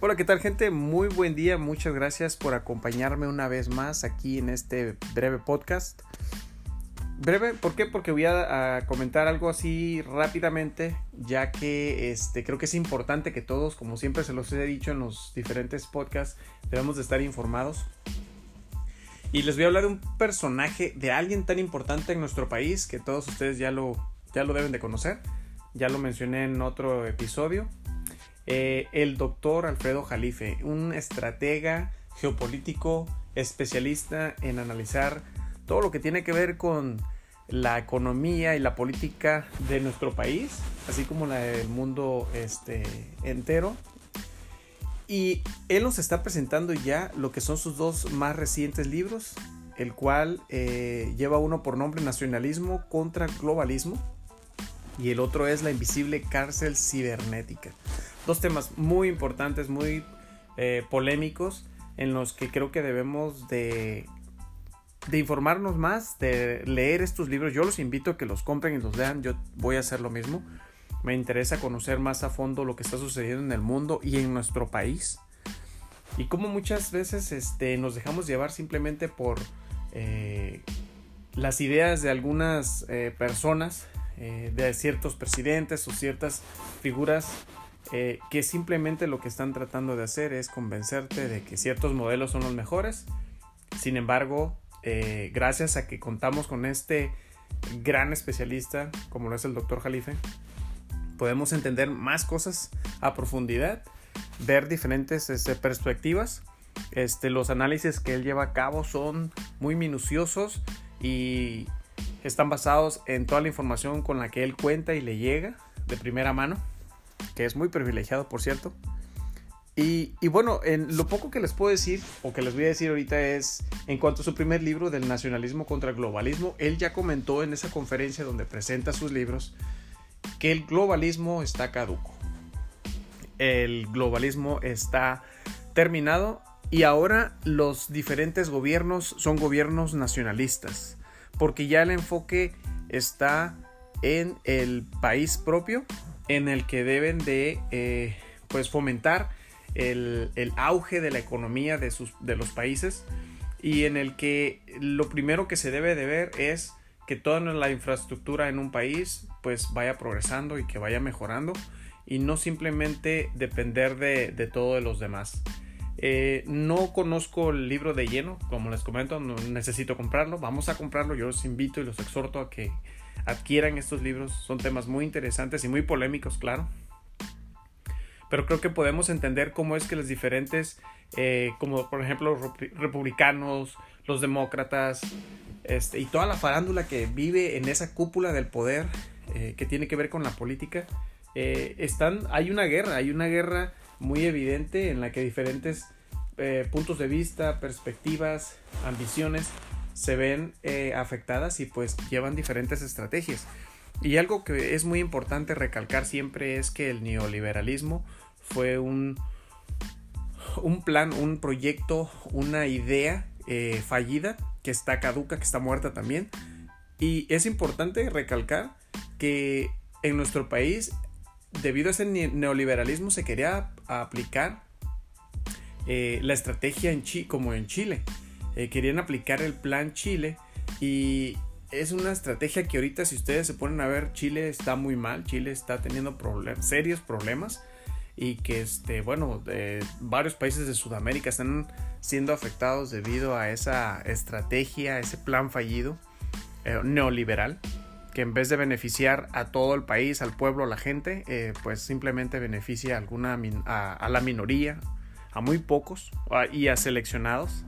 Hola, ¿qué tal gente? Muy buen día, muchas gracias por acompañarme una vez más aquí en este breve podcast. Breve, ¿por qué? Porque voy a, comentar algo así rápidamente, ya que este, creo que es importante que todos, como siempre se los he dicho en los diferentes podcasts, debemos de estar informados. Y les voy a hablar de un personaje, de alguien tan importante en nuestro país, que todos ustedes ya lo, ya lo deben de conocer. Ya lo mencioné en otro episodio. Eh, el doctor Alfredo Jalife, un estratega geopolítico especialista en analizar todo lo que tiene que ver con la economía y la política de nuestro país, así como la del mundo este, entero. Y él nos está presentando ya lo que son sus dos más recientes libros, el cual eh, lleva uno por nombre Nacionalismo contra Globalismo y el otro es La invisible cárcel cibernética dos temas muy importantes, muy eh, polémicos, en los que creo que debemos de, de informarnos más, de leer estos libros. Yo los invito a que los compren y los lean, yo voy a hacer lo mismo. Me interesa conocer más a fondo lo que está sucediendo en el mundo y en nuestro país. Y como muchas veces este, nos dejamos llevar simplemente por eh, las ideas de algunas eh, personas, de ciertos presidentes o ciertas figuras eh, que simplemente lo que están tratando de hacer es convencerte de que ciertos modelos son los mejores. Sin embargo, eh, gracias a que contamos con este gran especialista como lo es el doctor Jalife, podemos entender más cosas a profundidad, ver diferentes este, perspectivas. Este, los análisis que él lleva a cabo son muy minuciosos y están basados en toda la información con la que él cuenta y le llega de primera mano que es muy privilegiado, por cierto. Y, bueno, en lo poco que les puedo decir, o que les voy a decir ahorita es, en cuanto a su primer libro del nacionalismo contra el globalismo, él ya comentó en esa conferencia donde presenta sus libros que el globalismo está caduco. El globalismo está terminado y ahora los diferentes gobiernos son gobiernos nacionalistas, porque ya el enfoque está en el país propio en el que deben de eh, pues fomentar el, auge de la economía de, sus, de los países y en el que lo primero que se debe de ver es que toda la infraestructura en un país pues vaya progresando y que vaya mejorando y no simplemente depender de, de todo de los demás. Eh, no conozco el libro de lleno, como les comento, no necesito comprarlo, vamos a comprarlo, yo los invito y los exhorto a que adquieran estos libros. Son temas muy interesantes y muy polémicos, claro. Pero creo que podemos entender cómo es que los diferentes, eh, como por ejemplo los republicanos, los demócratas, este, y toda la farándula que vive en esa cúpula del poder eh, que tiene que ver con la política, eh, están, hay una guerra, hay una guerra muy evidente en la que diferentes puntos de vista, perspectivas, ambiciones se ven eh, afectadas y pues llevan diferentes estrategias. Y algo que es muy importante recalcar siempre es que el neoliberalismo fue un, un plan, un proyecto, una idea eh, fallida que está caduca, que está muerta también. Y es importante recalcar que en nuestro país, debido a ese neoliberalismo, se quería aplicar eh, la estrategia como en Chile. Eh, querían aplicar el plan Chile y es una estrategia que ahorita si ustedes se ponen a ver Chile está muy mal, Chile está teniendo serios problemas y que este bueno varios países de Sudamérica están siendo afectados debido a esa estrategia, ese plan fallido eh, neoliberal que en vez de beneficiar a todo el país, al pueblo, a la gente, eh, pues simplemente beneficia a, alguna, a, la minoría, a muy pocos y a seleccionados,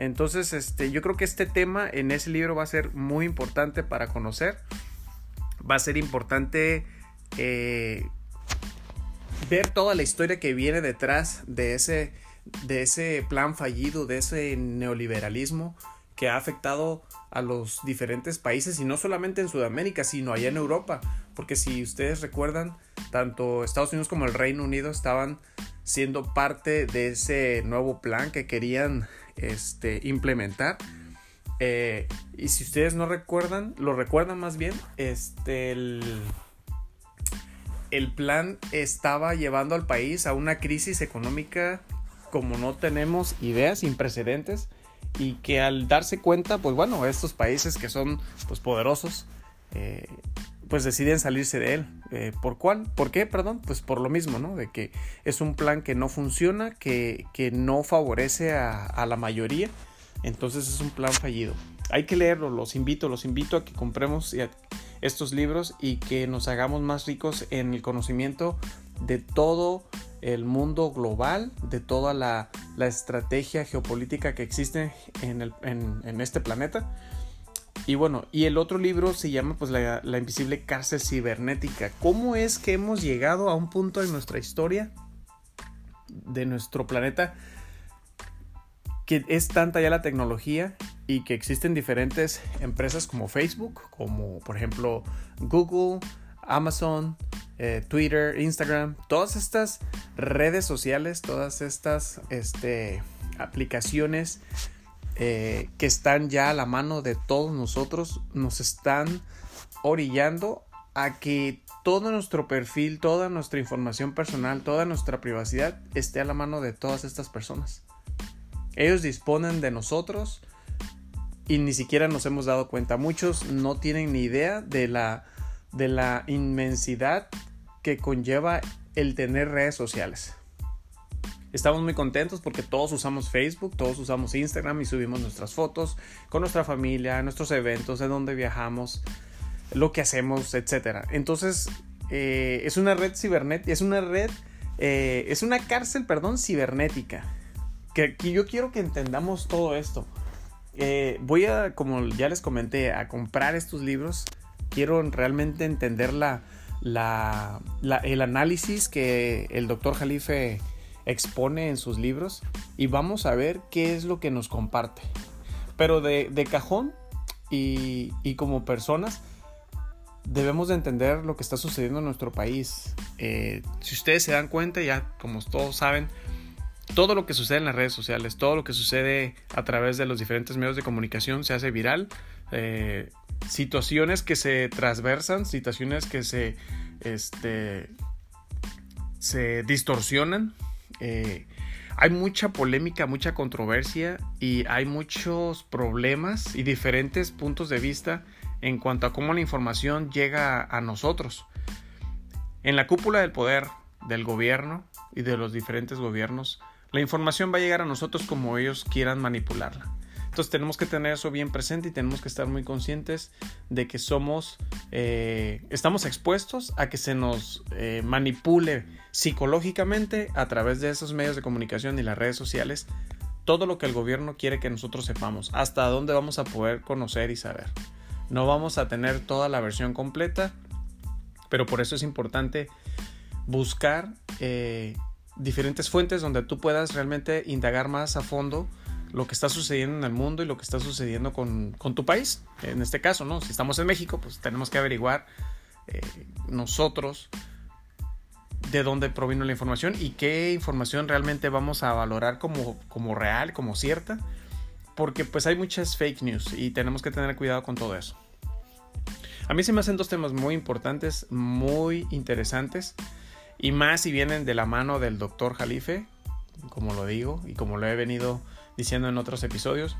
entonces, este, yo creo que este tema en ese libro va a ser muy importante para conocer. Va a ser importante eh, ver toda la historia que viene detrás de ese, de ese plan fallido, de ese neoliberalismo que ha afectado a los diferentes países y no solamente en Sudamérica, sino allá en Europa. Porque si ustedes recuerdan, tanto Estados Unidos como el Reino Unido estaban siendo parte de ese nuevo plan que querían este, implementar. Eh, y si ustedes no recuerdan, lo recuerdan más bien, este, el plan estaba llevando al país a una crisis económica como no tenemos ideas, sin precedentes, y que al darse cuenta, pues bueno, estos países que son pues poderosos, eh, pues deciden salirse de él. Eh, ¿Por cuál? ¿Por qué? Perdón, pues por lo mismo, ¿no? De que es un plan que no funciona, que, que no favorece a, a, la mayoría, entonces es un plan fallido. Hay que leerlo, los invito, los invito a que compremos estos libros y que nos hagamos más ricos en el conocimiento de todo el mundo global, de toda la, la estrategia geopolítica que existe en, el, en, en, este planeta. Y bueno, y el otro libro se llama pues la, invisible cárcel cibernética. ¿Cómo es que hemos llegado a un punto en nuestra historia de nuestro planeta que es tanta ya la tecnología y que existen diferentes empresas como Facebook, como por ejemplo Google, Amazon, eh, Twitter, Instagram, todas estas redes sociales, todas estas este, aplicaciones eh, que están ya a la mano de todos nosotros, nos están orillando a que todo nuestro perfil, toda nuestra información personal, toda nuestra privacidad esté a la mano de todas estas personas. Ellos disponen de nosotros y ni siquiera nos hemos dado cuenta. Muchos no tienen ni idea de la, de la inmensidad que conlleva el tener redes sociales. Estamos muy contentos porque todos usamos Facebook, todos usamos Instagram y subimos nuestras fotos con nuestra familia, nuestros eventos, de dónde viajamos, lo que hacemos, etc. Entonces, eh, es una red cibernética, es una red, eh, es una cárcel, perdón, cibernética. Que, que, yo quiero que entendamos todo esto. Eh, voy a, como ya les comenté, a comprar estos libros. Quiero realmente entender la, la, el análisis que el doctor Jalife expone en sus libros y vamos a ver qué es lo que nos comparte. Pero de, cajón y, y, como personas debemos de entender lo que está sucediendo en nuestro país. Eh, si ustedes se dan cuenta, ya como todos saben, todo lo que sucede en las redes sociales, todo lo que sucede a través de los diferentes medios de comunicación se hace viral. Eh, situaciones que se transversan, situaciones que se, este, se distorsionan. Eh, hay mucha polémica, mucha controversia y hay muchos problemas y diferentes puntos de vista en cuanto a cómo la información llega a nosotros. En la cúpula del poder del gobierno y de los diferentes gobiernos la información va a llegar a nosotros como ellos quieran manipularla. Entonces tenemos que tener eso bien presente y tenemos que estar muy conscientes de que somos, eh, estamos expuestos a que se nos eh, manipule psicológicamente a través de esos medios de comunicación y las redes sociales todo lo que el gobierno quiere que nosotros sepamos, hasta dónde vamos a poder conocer y saber. No vamos a tener toda la versión completa, pero por eso es importante buscar eh, diferentes fuentes donde tú puedas realmente indagar más a fondo lo que está sucediendo en el mundo y lo que está sucediendo con, tu país. En este caso, ¿no? Si estamos en México, pues tenemos que averiguar eh, nosotros de dónde provino la información y qué información realmente vamos a valorar como, como real, como cierta. Porque pues hay muchas fake news y tenemos que tener cuidado con todo eso. A mí se me hacen dos temas muy importantes, muy interesantes. Y más si vienen de la mano del doctor Jalife, como lo digo y como lo he venido diciendo en otros episodios.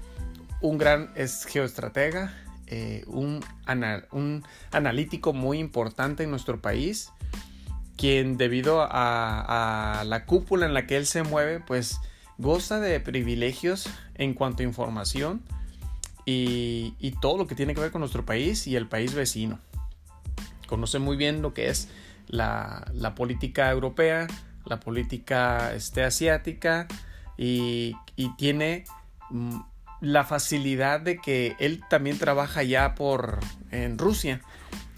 Un gran es geoestratega, eh, un, un, analítico muy importante en nuestro país, quien debido a, a, la cúpula en la que él se mueve, pues goza de privilegios en cuanto a información y, y todo lo que tiene que ver con nuestro país y el país vecino. Conoce muy bien lo que es la, la política europea, la política este, asiática y, tiene mm, la facilidad de que él también trabaja ya por en Rusia,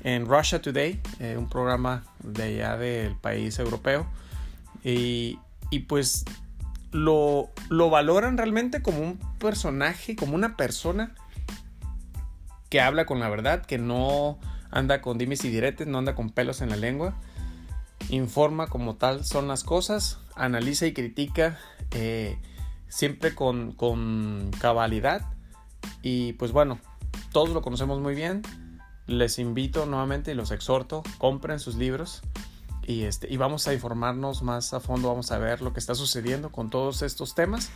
en Russia Today, eh, un programa de allá del país europeo. Y, y pues lo, lo, valoran realmente como un personaje, como una persona que habla con la verdad, que no anda con dimes y diretes, no anda con pelos en la lengua, informa como tal son las cosas, analiza y critica eh, siempre con, con cabalidad y pues bueno, todos lo conocemos muy bien, les invito nuevamente y los exhorto, compren sus libros Y, este, y vamos a informarnos más a fondo, vamos a ver lo que está sucediendo con todos estos temas.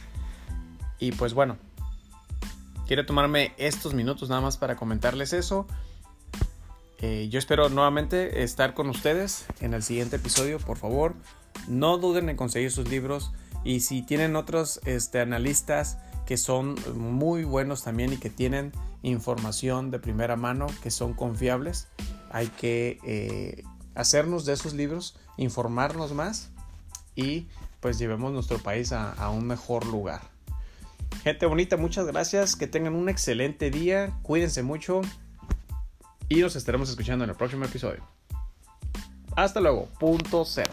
Y pues bueno, quiero tomarme estos minutos nada más para comentarles eso. Eh, yo espero nuevamente estar con ustedes en el siguiente episodio. Por favor, no duden en conseguir sus libros. Y si tienen otros este, analistas que son muy buenos también y que tienen información de primera mano, que son confiables, hay que eh, hacernos de esos libros, informarnos más y pues llevemos nuestro país a, un mejor lugar. Gente bonita, muchas gracias, que tengan un excelente día, cuídense mucho y nos estaremos escuchando en el próximo episodio. Hasta luego, punto cero.